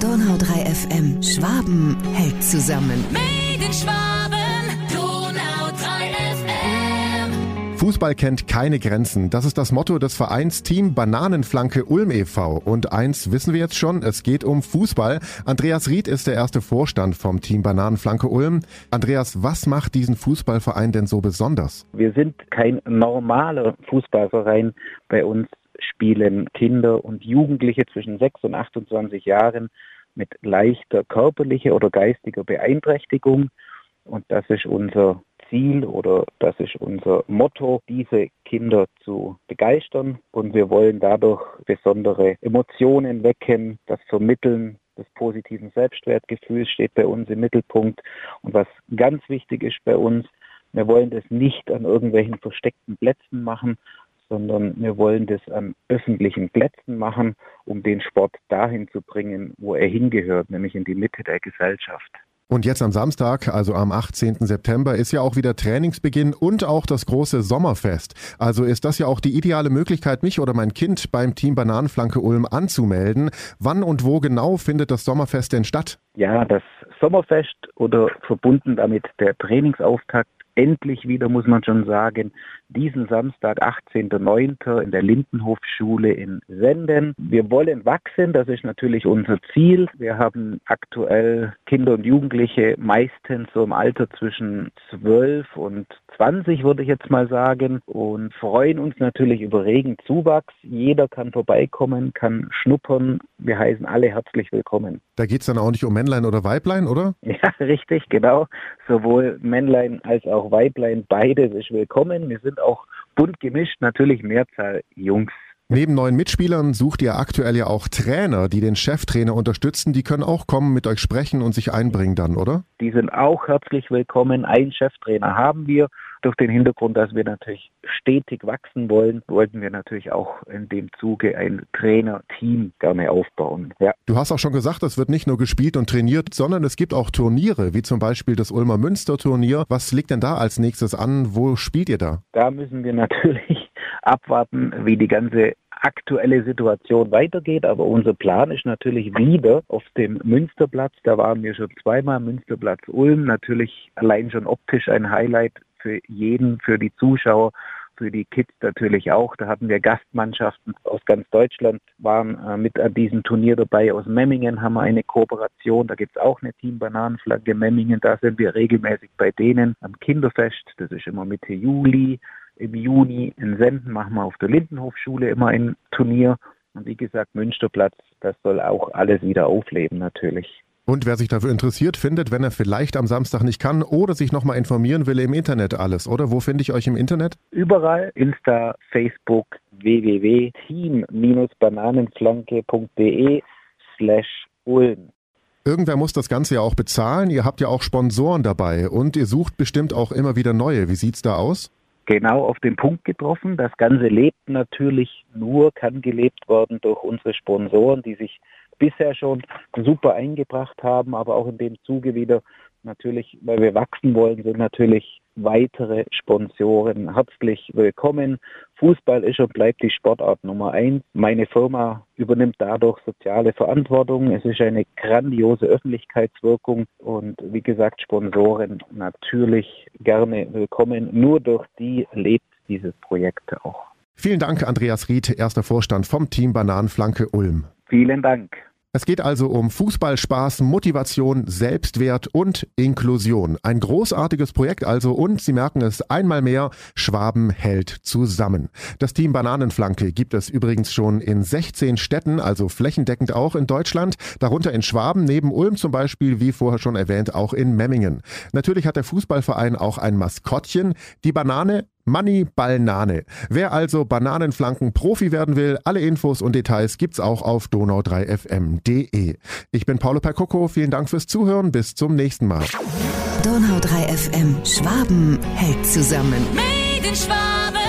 Donau 3 FM. Schwaben hält zusammen. Made in Schwaben, Donau 3 FM. Fußball kennt keine Grenzen. Das ist das Motto des Vereins Team Bananenflanke Ulm e.V. Und eins wissen wir jetzt schon, es geht um Fußball. Andreas Ried ist der erste Vorstand vom Team Bananenflanke Ulm. Andreas, was macht diesen Fußballverein denn so besonders? Wir sind kein normaler Fußballverein. Bei uns spielen Kinder und Jugendliche zwischen 6 und 28 Jahren mit leichter körperlicher oder geistiger Beeinträchtigung. Und das ist unser Ziel oder das ist unser Motto, diese Kinder zu begeistern. Und wir wollen dadurch besondere Emotionen wecken, das Vermitteln des positiven Selbstwertgefühls steht bei uns im Mittelpunkt. Und was ganz wichtig ist bei uns, wir wollen das nicht an irgendwelchen versteckten Plätzen machen, sondern wir wollen das an öffentlichen Plätzen machen, um den Sport dahin zu bringen, wo er hingehört, nämlich in die Mitte der Gesellschaft. Und jetzt am Samstag, also am 18. September, ist ja auch wieder Trainingsbeginn und auch das große Sommerfest. Also ist das ja auch die ideale Möglichkeit, mich oder mein Kind beim Team Bananenflanke Ulm anzumelden. Wann und wo genau findet das Sommerfest denn statt? Ja, das Sommerfest oder verbunden damit der Trainingsauftakt endlich wieder, muss man schon sagen, diesen Samstag, 18.09. in der Lindenhofschule in Senden. Wir wollen wachsen, das ist natürlich unser Ziel. Wir haben aktuell Kinder und Jugendliche meistens so im Alter zwischen 12 und 20, würde ich jetzt mal sagen, und freuen uns natürlich über regen Zuwachs. Jeder kann vorbeikommen, kann schnuppern. Wir heißen alle herzlich willkommen. Da geht es dann auch nicht um Männlein oder Weiblein, oder? Ja, richtig, genau. Sowohl Männlein als auch Weiblein, beide ist willkommen. Wir sind auch bunt gemischt, natürlich Mehrzahl Jungs. Neben neuen Mitspielern sucht ihr aktuell ja auch Trainer, die den Cheftrainer unterstützen. Die können auch kommen, mit euch sprechen und sich einbringen dann, oder? Die sind auch herzlich willkommen. Einen Cheftrainer haben wir. Durch den Hintergrund, dass wir natürlich stetig wachsen wollen, wollten wir natürlich auch in dem Zuge ein Trainerteam gerne aufbauen. Ja. Du hast auch schon gesagt, es wird nicht nur gespielt und trainiert, sondern es gibt auch Turniere, wie zum Beispiel das Ulmer Münster-Turnier. Was liegt denn da als nächstes an? Wo spielt ihr da? Da müssen wir natürlich abwarten, wie die ganze aktuelle Situation weitergeht. Aber unser Plan ist natürlich wieder auf dem Münsterplatz. Da waren wir schon zweimal Münsterplatz Ulm. Natürlich allein schon optisch ein Highlight für jeden, für die Zuschauer für die Kids natürlich auch. Da hatten wir Gastmannschaften aus ganz Deutschland, waren äh, mit an diesem Turnier dabei. Aus Memmingen haben wir eine Kooperation. Da gibt es auch eine Team Bananenflagge Memmingen. Da sind wir regelmäßig bei denen am Kinderfest. Das ist immer Mitte Juli. Im Juni in Senden machen wir auf der Lindenhofschule immer ein Turnier. Und wie gesagt, Münsterplatz, das soll auch alles wieder aufleben natürlich. Und wer sich dafür interessiert, findet, wenn er vielleicht am Samstag nicht kann oder sich nochmal informieren will, im Internet alles, oder? Wo finde ich euch im Internet? Überall, Insta, Facebook, www.team-bananenflanke.de slash Ulm. Irgendwer muss das Ganze ja auch bezahlen. Ihr habt ja auch Sponsoren dabei und ihr sucht bestimmt auch immer wieder neue. Wie sieht's da aus? Genau auf den Punkt getroffen. Das Ganze lebt natürlich nur, kann gelebt werden durch unsere Sponsoren, die sich bisher schon super eingebracht haben, aber auch in dem Zuge wieder natürlich, weil wir wachsen wollen, sind natürlich weitere Sponsoren herzlich willkommen. Fußball ist und bleibt die Sportart Nummer eins. Meine Firma übernimmt dadurch soziale Verantwortung. Es ist eine grandiose Öffentlichkeitswirkung und wie gesagt, Sponsoren natürlich gerne willkommen. Nur durch die lebt dieses Projekt auch. Vielen Dank, Andreas Ried, erster Vorstand vom Team Bananenflanke Ulm. Vielen Dank. Es geht also um Fußballspaß, Motivation, Selbstwert und Inklusion. Ein großartiges Projekt also und Sie merken es einmal mehr, Schwaben hält zusammen. Das Team Bananenflanke gibt es übrigens schon in 16 Städten, also flächendeckend auch in Deutschland, darunter in Schwaben, neben Ulm zum Beispiel, wie vorher schon erwähnt, auch in Memmingen. Natürlich hat der Fußballverein auch ein Maskottchen, die Banane Money Ballnane. Wer also Bananenflanken Profi werden will, alle Infos und Details gibt's auch auf donau3fm.de. Ich bin Paulo Percocco, vielen Dank fürs Zuhören, bis zum nächsten Mal. Donau 3 FM Schwaben hält zusammen. Made in Schwaben.